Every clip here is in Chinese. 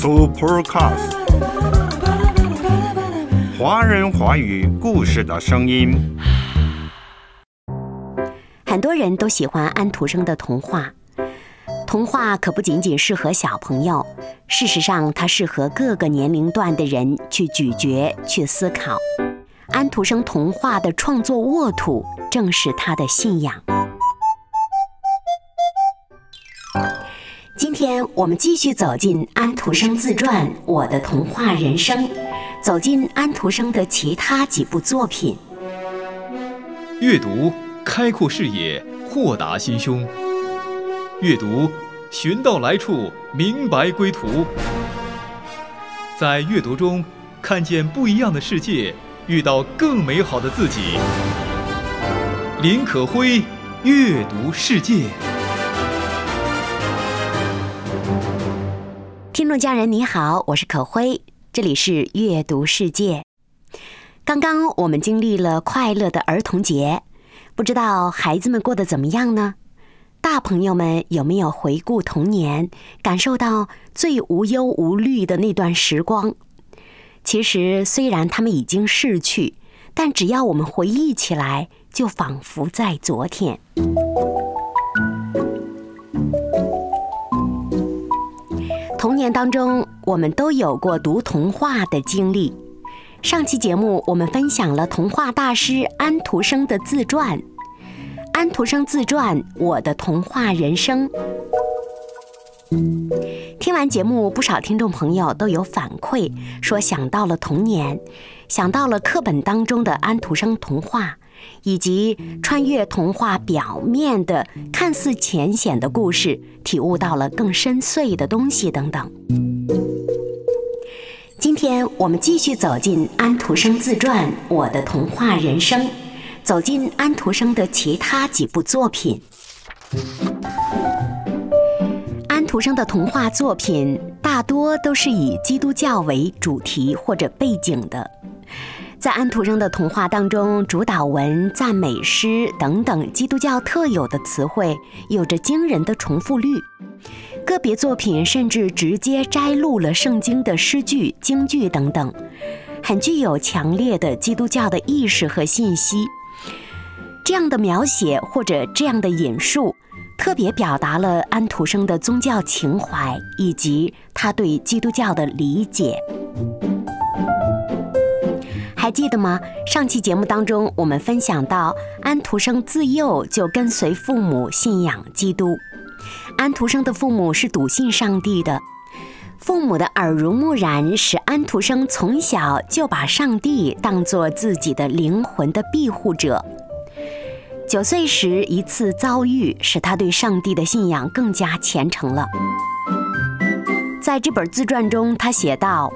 Supercast，华人华语故事的声音。很多人都喜欢安徒生的童话，童话可不仅仅适合小朋友，事实上，它适合各个年龄段的人去咀嚼、去思考。安徒生童话的创作沃土正是他的信仰。天我们继续走进安徒生自传《我的童话人生》，走进安徒生的其他几部作品。阅读开阔视野，豁达心胸；阅读寻到来处，明白归途。在阅读中看见不一样的世界，遇到更美好的自己。林可辉，阅读世界。听众家人你好，我是可辉，这里是阅读世界。刚刚我们经历了快乐的儿童节，不知道孩子们过得怎么样呢？大朋友们有没有回顾童年，感受到最无忧无虑的那段时光？其实虽然他们已经逝去，但只要我们回忆起来，就仿佛在昨天。年当中，我们都有过读童话的经历。上期节目我们分享了童话大师安徒生的自传《安徒生自传：我的童话人生》。听完节目，不少听众朋友都有反馈，说想到了童年，想到了课本当中的安徒生童话。以及穿越童话表面的看似浅显的故事，体悟到了更深邃的东西等等。今天我们继续走进安徒生自传《我的童话人生》，走进安徒生的其他几部作品。安徒生的童话作品大多都是以基督教为主题或者背景的。在安徒生的童话当中，主导文、赞美诗等等基督教特有的词汇有着惊人的重复率，个别作品甚至直接摘录了圣经的诗句、京剧等等，很具有强烈的基督教的意识和信息。这样的描写或者这样的引述，特别表达了安徒生的宗教情怀以及他对基督教的理解。还记得吗？上期节目当中，我们分享到，安徒生自幼就跟随父母信仰基督。安徒生的父母是笃信上帝的，父母的耳濡目染使安徒生从小就把上帝当作自己的灵魂的庇护者。九岁时一次遭遇，使他对上帝的信仰更加虔诚了。在这本自传中，他写道。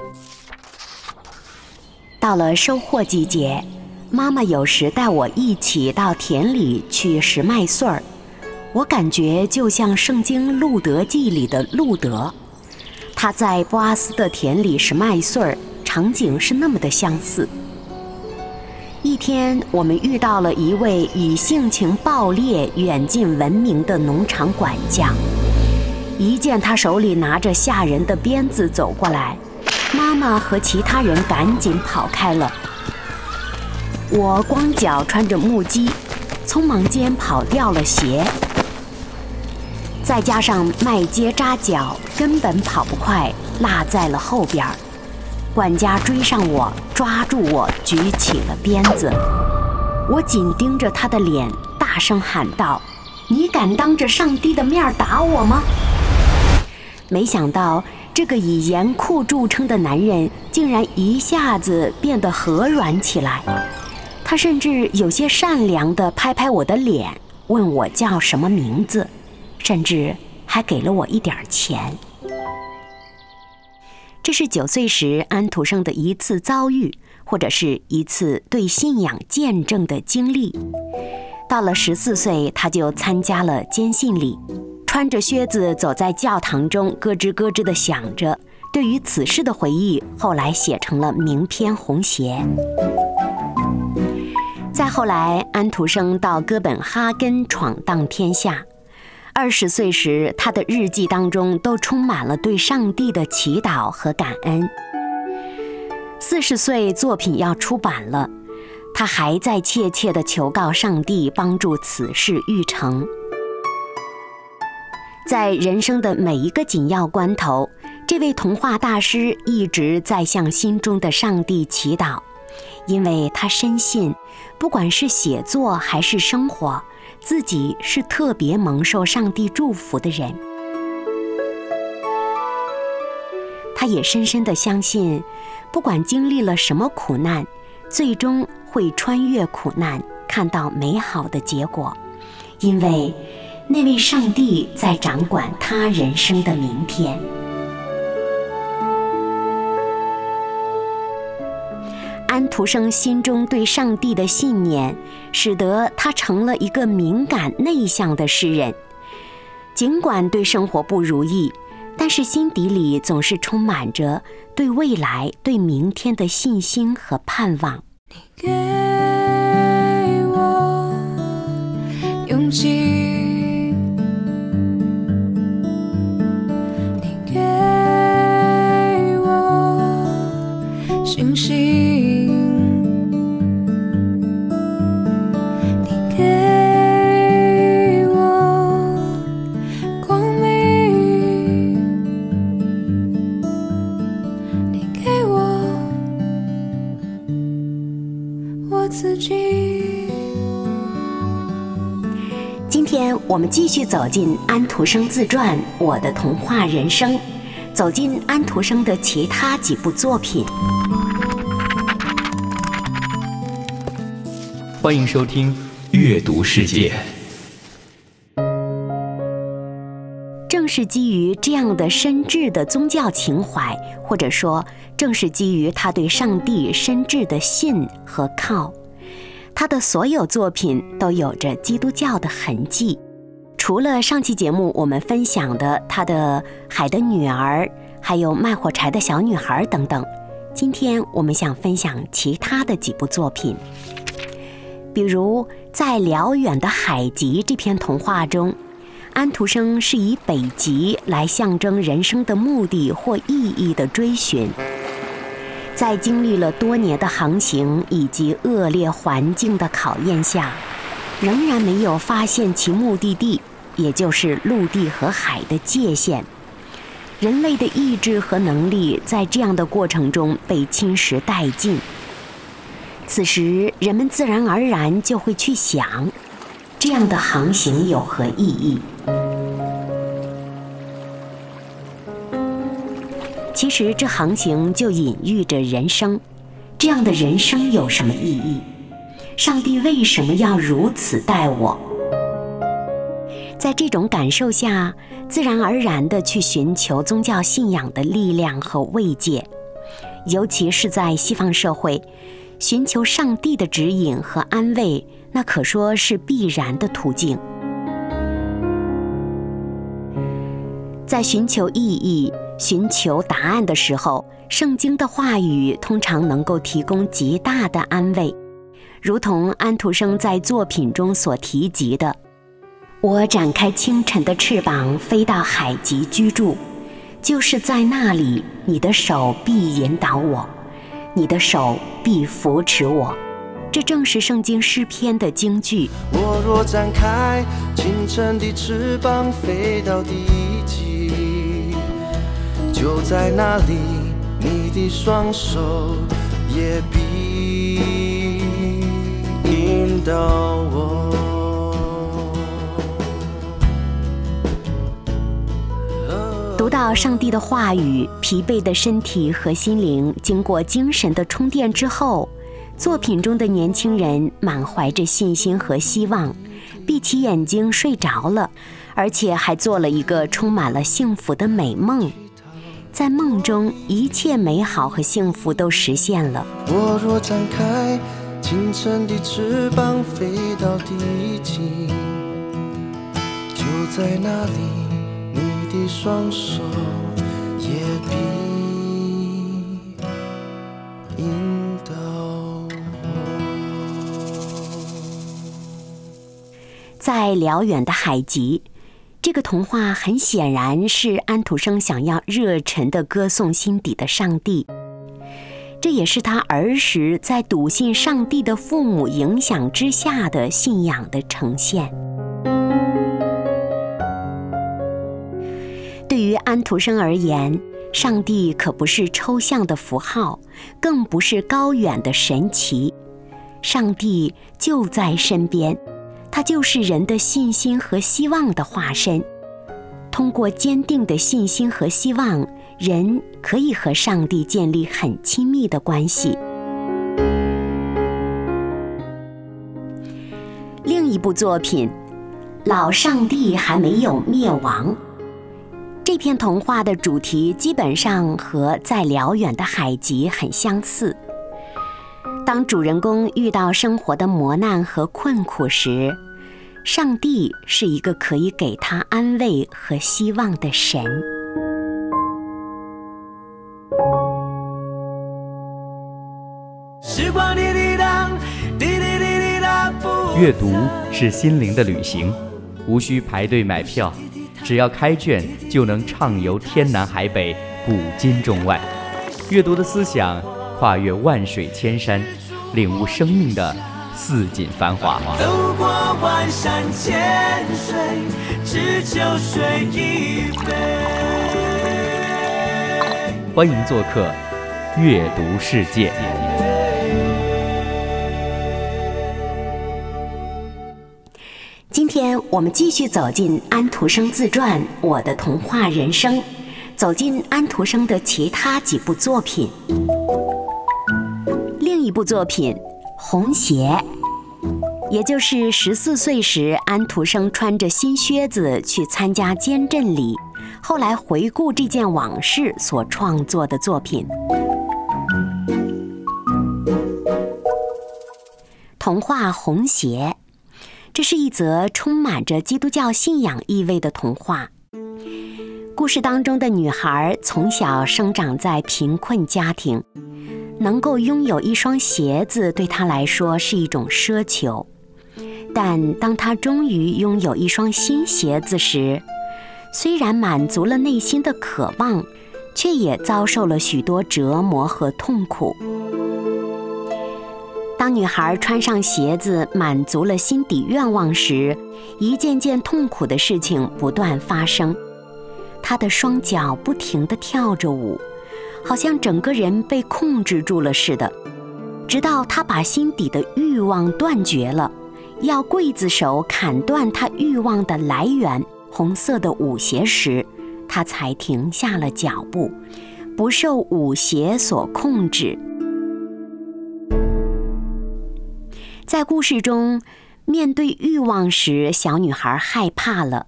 到了收获季节，妈妈有时带我一起到田里去拾麦穗儿。我感觉就像《圣经·路德记》里的路德，他在波阿斯的田里拾麦穗儿，场景是那么的相似。一天，我们遇到了一位以性情暴烈、远近闻名的农场管家，一见他手里拿着吓人的鞭子走过来。妈妈和其他人赶紧跑开了，我光脚穿着木屐，匆忙间跑掉了鞋，再加上麦秸扎脚，根本跑不快，落在了后边管家追上我，抓住我，举起了鞭子。我紧盯着他的脸，大声喊道：“你敢当着上帝的面打我吗？”没想到。这个以严酷著称的男人，竟然一下子变得和软起来。他甚至有些善良地拍拍我的脸，问我叫什么名字，甚至还给了我一点钱。这是九岁时安徒生的一次遭遇，或者是一次对信仰见证的经历。到了十四岁，他就参加了坚信礼。穿着靴子走在教堂中，咯吱咯吱地响着。对于此事的回忆，后来写成了名篇《红鞋》。再后来，安徒生到哥本哈根闯荡天下。二十岁时，他的日记当中都充满了对上帝的祈祷和感恩。四十岁，作品要出版了，他还在切切地求告上帝，帮助此事欲成。在人生的每一个紧要关头，这位童话大师一直在向心中的上帝祈祷，因为他深信，不管是写作还是生活。自己是特别蒙受上帝祝福的人，他也深深的相信，不管经历了什么苦难，最终会穿越苦难，看到美好的结果，因为那位上帝在掌管他人生的明天。安徒生心中对上帝的信念，使得他成了一个敏感内向的诗人。尽管对生活不如意，但是心底里总是充满着对未来、对明天的信心和盼望。你给我勇气。我们继续走进安徒生自传《我的童话人生》，走进安徒生的其他几部作品。欢迎收听《阅读世界》。是基于这样的深挚的宗教情怀，或者说，正是基于他对上帝深挚的信和靠，他的所有作品都有着基督教的痕迹。除了上期节目我们分享的他的《海的女儿》，还有《卖火柴的小女孩》等等，今天我们想分享其他的几部作品。比如在辽远的海极这篇童话中，安徒生是以北极来象征人生的目的或意义的追寻，在经历了多年的航行以及恶劣环境的考验下，仍然没有发现其目的地。也就是陆地和海的界限，人类的意志和能力在这样的过程中被侵蚀殆尽。此时，人们自然而然就会去想：这样的航行有何意义？其实，这航行就隐喻着人生。这样的人生有什么意义？上帝为什么要如此待我？在这种感受下，自然而然地去寻求宗教信仰的力量和慰藉，尤其是在西方社会，寻求上帝的指引和安慰，那可说是必然的途径。在寻求意义、寻求答案的时候，圣经的话语通常能够提供极大的安慰，如同安徒生在作品中所提及的。我展开清晨的翅膀，飞到海极居住，就是在那里，你的手必引导我，你的手必扶持我。这正是圣经诗篇的经句。我若展开清晨的翅膀，飞到地极，就在那里，你的双手也必引导我。读到上帝的话语，疲惫的身体和心灵经过精神的充电之后，作品中的年轻人满怀着信心和希望，闭起眼睛睡着了，而且还做了一个充满了幸福的美梦。在梦中，一切美好和幸福都实现了。我若展开清晨的翅膀，飞到地极，就在那里。的双手也必引导在辽远的海极，这个童话很显然是安徒生想要热忱地歌颂心底的上帝，这也是他儿时在笃信上帝的父母影响之下的信仰的呈现。对于安徒生而言，上帝可不是抽象的符号，更不是高远的神奇，上帝就在身边。它就是人的信心和希望的化身。通过坚定的信心和希望，人可以和上帝建立很亲密的关系。另一部作品《老上帝还没有灭亡》，这篇童话的主题基本上和在辽远的海极很相似。当主人公遇到生活的磨难和困苦时，上帝是一个可以给他安慰和希望的神。阅读是心灵的旅行，无需排队买票，只要开卷就能畅游天南海北、古今中外。阅读的思想跨越万水千山，领悟生命的。似锦繁华。走过万山千水，只求水一杯。欢迎做客阅读世界。今天我们继续走进安徒生自传《我的童话人生》，走进安徒生的其他几部作品。另一部作品。红鞋，也就是十四岁时安徒生穿着新靴子去参加监镇礼，后来回顾这件往事所创作的作品。童话《红鞋》，这是一则充满着基督教信仰意味的童话。故事当中的女孩从小生长在贫困家庭。能够拥有一双鞋子对他来说是一种奢求，但当他终于拥有一双新鞋子时，虽然满足了内心的渴望，却也遭受了许多折磨和痛苦。当女孩穿上鞋子，满足了心底愿望时，一件件痛苦的事情不断发生，她的双脚不停地跳着舞。好像整个人被控制住了似的，直到他把心底的欲望断绝了，要刽子手砍断他欲望的来源——红色的舞鞋时，他才停下了脚步，不受舞鞋所控制。在故事中，面对欲望时，小女孩害怕了。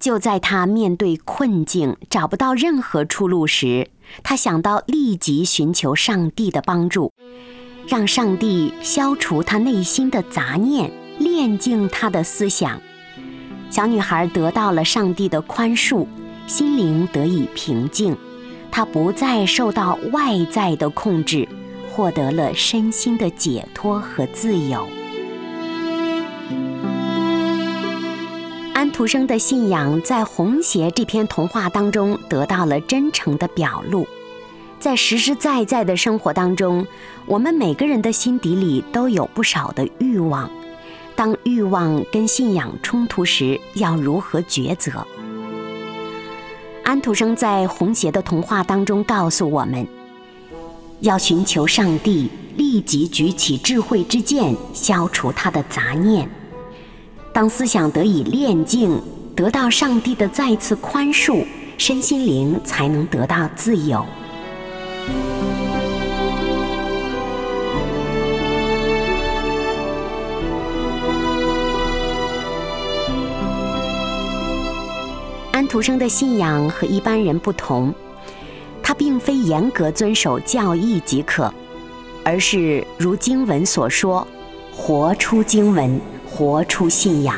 就在他面对困境、找不到任何出路时，他想到立即寻求上帝的帮助，让上帝消除他内心的杂念，炼净他的思想。小女孩得到了上帝的宽恕，心灵得以平静，她不再受到外在的控制，获得了身心的解脱和自由。安徒生的信仰在《红鞋》这篇童话当中得到了真诚的表露。在实实在在的生活当中，我们每个人的心底里都有不少的欲望。当欲望跟信仰冲突时，要如何抉择？安徒生在《红鞋》的童话当中告诉我们：要寻求上帝，立即举起智慧之剑，消除他的杂念。当思想得以炼净，得到上帝的再次宽恕，身心灵才能得到自由。安徒生的信仰和一般人不同，他并非严格遵守教义即可，而是如经文所说，活出经文。活出信仰，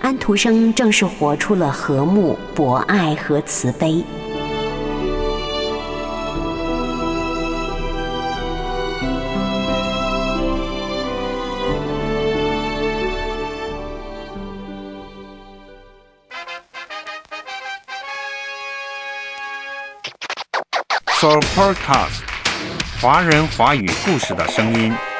安徒生正是活出了和睦、博爱和慈悲。for podcast 华人华语故事的声音。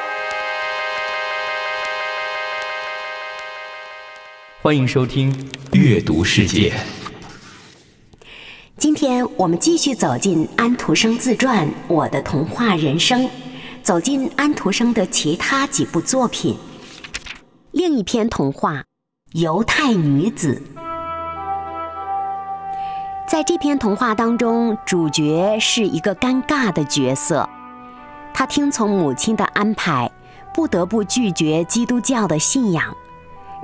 欢迎收听《阅读世界》。今天我们继续走进安徒生自传《我的童话人生》，走进安徒生的其他几部作品。另一篇童话《犹太女子》。在这篇童话当中，主角是一个尴尬的角色，他听从母亲的安排，不得不拒绝基督教的信仰。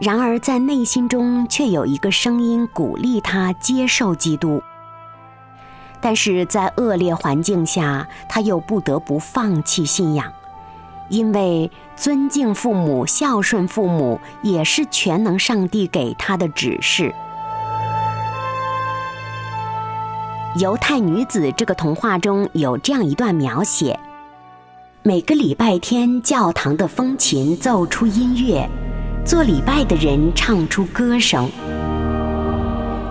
然而，在内心中却有一个声音鼓励他接受基督。但是在恶劣环境下，他又不得不放弃信仰，因为尊敬父母、孝顺父母也是全能上帝给他的指示。犹太女子这个童话中有这样一段描写：每个礼拜天，教堂的风琴奏出音乐，做礼拜的人唱出歌声。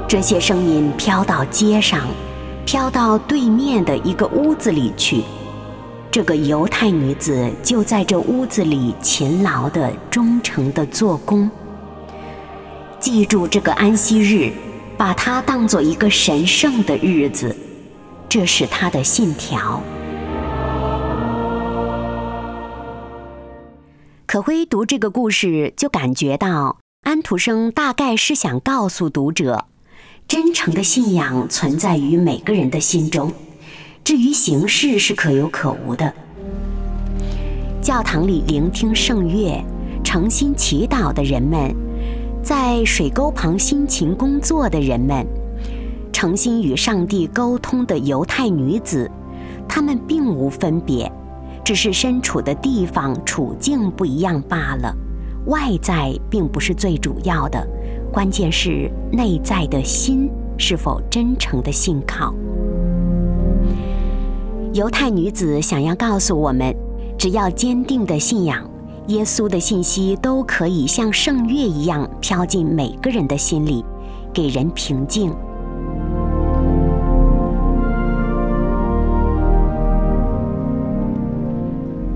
这些声音飘到街上，飘到对面的一个屋子里去。这个犹太女子就在这屋子里勤劳的、忠诚的做工。记住这个安息日。把它当做一个神圣的日子，这是他的信条。可辉读这个故事，就感觉到安徒生大概是想告诉读者，真诚的信仰存在于每个人的心中，至于形式是可有可无的。教堂里聆听圣乐、诚心祈祷的人们。在水沟旁辛勤工作的人们，诚心与上帝沟通的犹太女子，她们并无分别，只是身处的地方处境不一样罢了。外在并不是最主要的，关键是内在的心是否真诚的信靠。犹太女子想要告诉我们，只要坚定的信仰。耶稣的信息都可以像圣乐一样飘进每个人的心里，给人平静。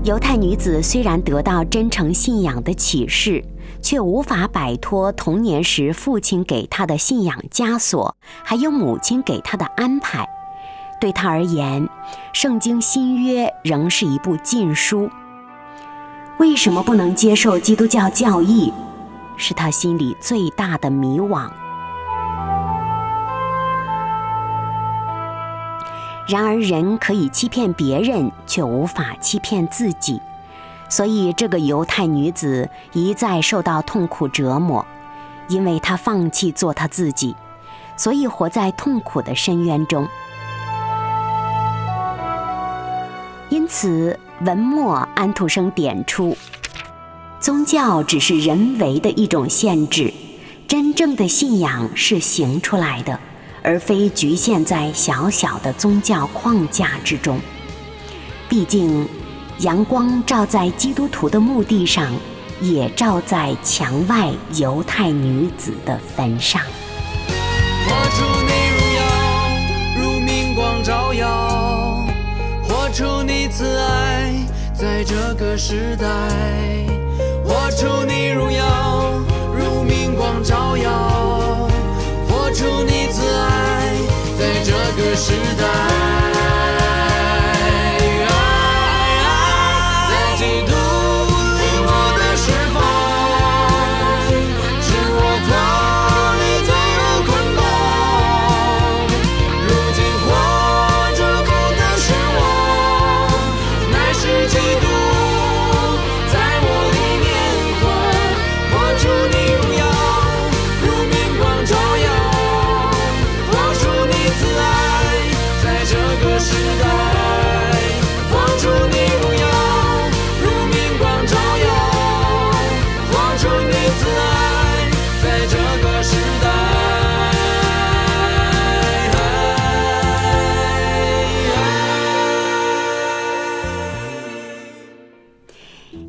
犹太女子虽然得到真诚信仰的启示，却无法摆脱童年时父亲给她的信仰枷锁，还有母亲给她的安排。对她而言，圣经新约仍是一部禁书。为什么不能接受基督教教义，是他心里最大的迷惘。然而，人可以欺骗别人，却无法欺骗自己。所以，这个犹太女子一再受到痛苦折磨，因为她放弃做她自己，所以活在痛苦的深渊中。因此。文末，安徒生点出：宗教只是人为的一种限制，真正的信仰是行出来的，而非局限在小小的宗教框架之中。毕竟，阳光照在基督徒的墓地上，也照在墙外犹太女子的坟上。活出你荣耀，如明光照耀。活出你慈爱，在这个时代；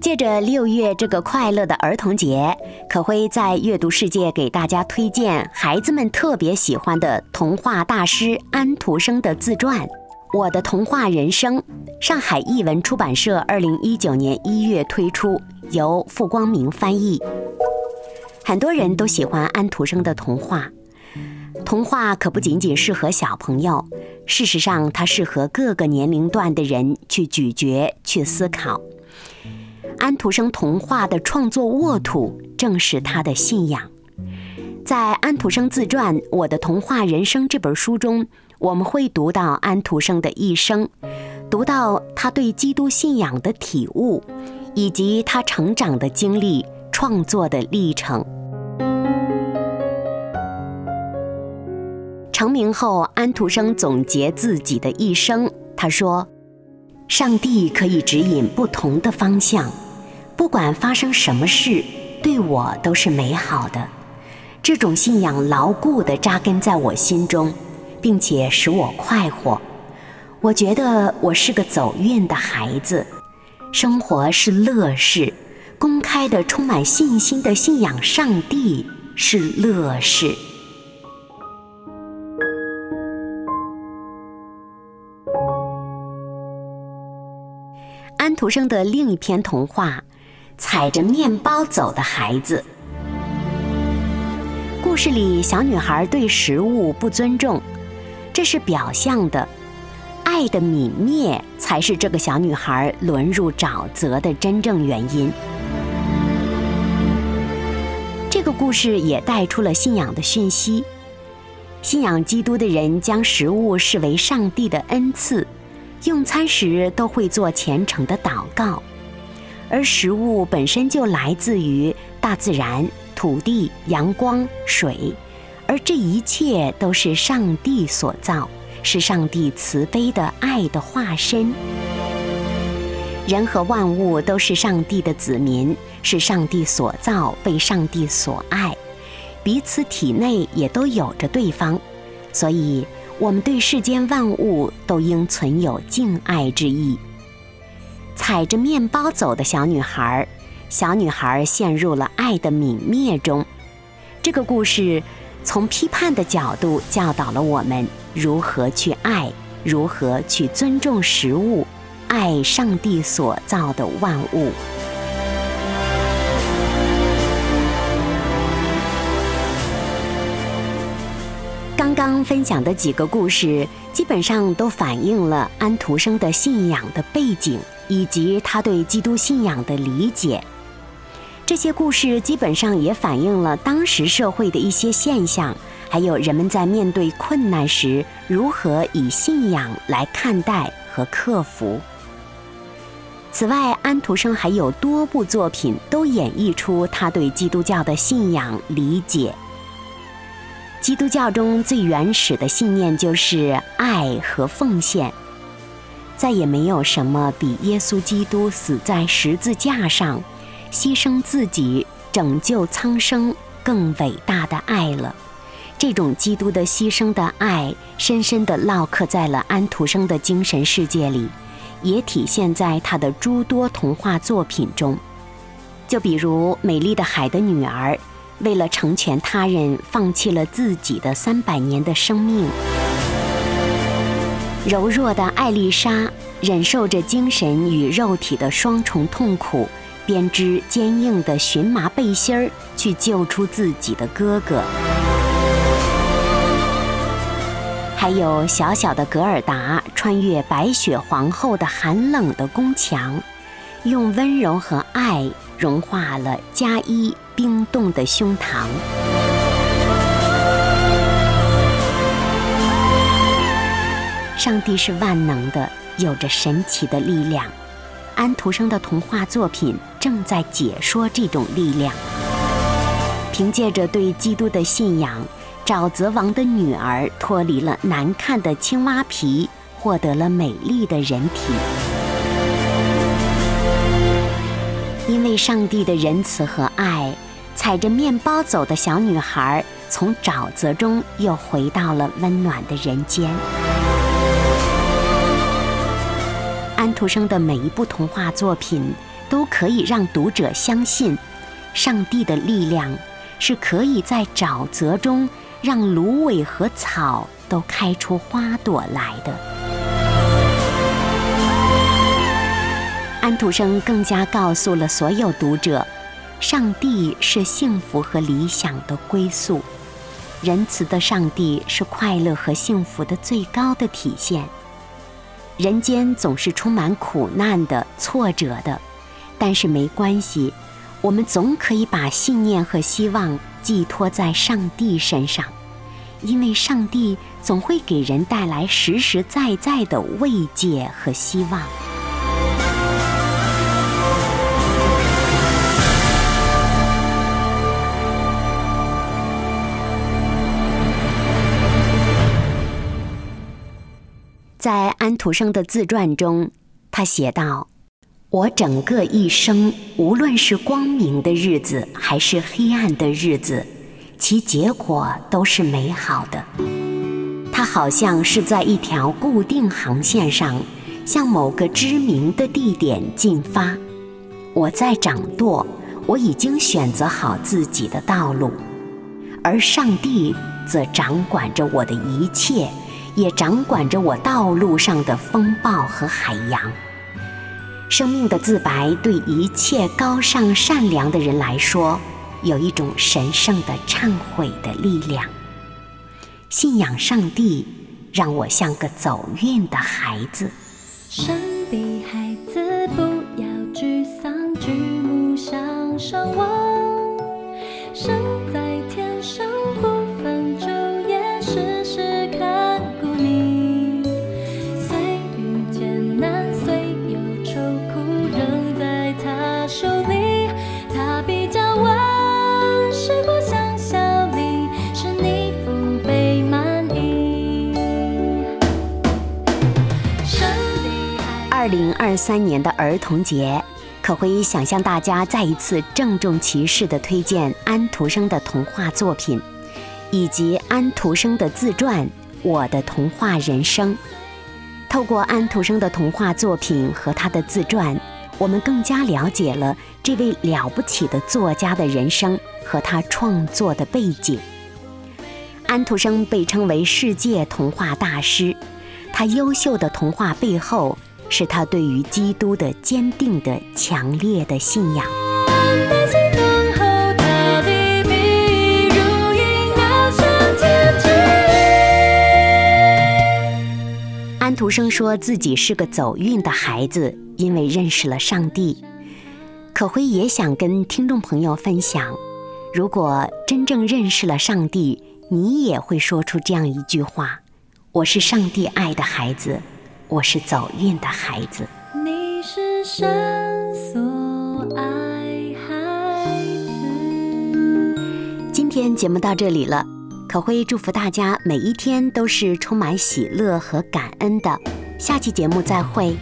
借着六月这个快乐的儿童节，可辉在阅读世界给大家推荐孩子们特别喜欢的童话大师安徒生的自传《我的童话人生，上海译文出版社二零一九年一月推出，由傅光明翻译。很多人都喜欢安徒生的童话，童话可不仅仅适合小朋友，事实上，它适合各个年龄段的人去咀嚼、去思考。安徒生童话的创作沃土正是他的信仰。在安徒生自传《我的童话人生》这本书中，我们会读到安徒生的一生，读到他对基督信仰的体悟，以及他成长的经历、创作的历程。成名后，安徒生总结自己的一生，他说：“上帝可以指引不同的方向。”不管发生什么事，对我都是美好的。这种信仰牢固地扎根在我心中，并且使我快活。我觉得我是个走运的孩子，生活是乐事，公开的、充满信心的信仰上帝是乐事。安徒生的另一篇童话。踩着面包走的孩子。故事里，小女孩对食物不尊重，这是表象的；爱的泯灭，才是这个小女孩沦入沼泽的真正原因。这个故事也带出了信仰的讯息：信仰基督的人将食物视为上帝的恩赐，用餐时都会做虔诚的祷告。而食物本身就来自于大自然、土地、阳光、水，而这一切都是上帝所造，是上帝慈悲的爱的化身。人和万物都是上帝的子民，是上帝所造，被上帝所爱，彼此体内也都有着对方，所以我们对世间万物都应存有敬爱之意。踩着面包走的小女孩，小女孩陷入了爱的泯灭中。这个故事从批判的角度教导了我们如何去爱，如何去尊重食物，爱上帝所造的万物。刚刚分享的几个故事，基本上都反映了安徒生的信仰的背景。以及他对基督信仰的理解，这些故事基本上也反映了当时社会的一些现象，还有人们在面对困难时如何以信仰来看待和克服。此外，安徒生还有多部作品都演绎出他对基督教的信仰理解。基督教中最原始的信念就是爱和奉献。再也没有什么比耶稣基督死在十字架上，牺牲自己拯救苍生更伟大的爱了。这种基督的牺牲的爱，深深地烙刻在了安徒生的精神世界里，也体现在他的诸多童话作品中。就比如《美丽的海的女儿》，为了成全他人，放弃了自己的三百年的生命。柔弱的艾丽莎忍受着精神与肉体的双重痛苦，编织坚硬的荨麻背心儿去救出自己的哥哥。还有小小的格尔达穿越白雪皇后的寒冷的宫墙，用温柔和爱融化了加伊冰冻的胸膛。上帝是万能的，有着神奇的力量。安徒生的童话作品正在解说这种力量。凭借着对基督的信仰，沼泽王的女儿脱离了难看的青蛙皮，获得了美丽的人体。因为上帝的仁慈和爱，踩着面包走的小女孩从沼泽中又回到了温暖的人间。安徒生的每一部童话作品都可以让读者相信上帝的力量是可以在沼泽中让芦苇和草都开出花朵来的。安徒生更加告诉了所有读者上帝是幸福和理想的归宿仁慈的上帝是快乐和幸福的最高的体现。人间总是充满苦难的、挫折的，但是没关系，我们总可以把信念和希望寄托在上帝身上，因为上帝总会给人带来实实在在的慰藉和希望。在安徒生的自传中，他写道：“我整个一生，无论是光明的日子还是黑暗的日子，其结果都是美好的。它好像是在一条固定航线上，向某个知名的地点进发。我在掌舵，我已经选择好自己的道路，而上帝则掌管着我的一切。”也掌管着我道路上的风暴和海洋。生命的自白对一切高尚善良的人来说，有一种神圣的忏悔的力量。信仰上帝，让我像个走运的孩子。神的孩子，不要沮丧，举目向上望。神二三年的儿童节，可辉想向大家再一次郑重其事地推荐安徒生的童话作品，以及安徒生的自传《我的童话人生》。透过安徒生的童话作品和他的自传，我们更加了解了这位了不起的作家的人生和他创作的背景。安徒生被称为世界童话大师，他优秀的童话背后。是他对于基督的坚定的、强烈的信仰。安徒生说自己是个走运的孩子，因为认识了上帝。可辉也想跟听众朋友分享：如果真正认识了上帝，你也会说出这样一句话：“我是上帝爱的孩子。”我是走运的孩子。你是神所爱孩子。今天节目到这里了，可辉祝福大家每一天都是充满喜乐和感恩的。下期节目再会。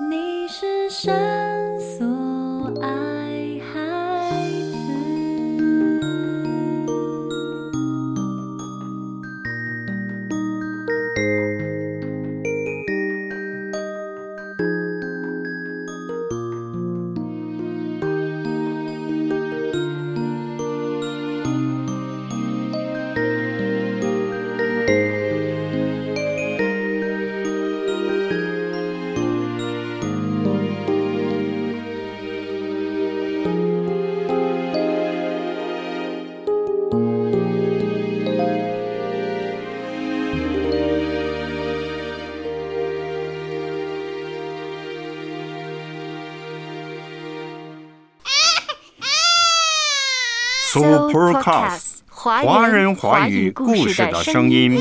你是山 Supercast，华人华语故事的声音。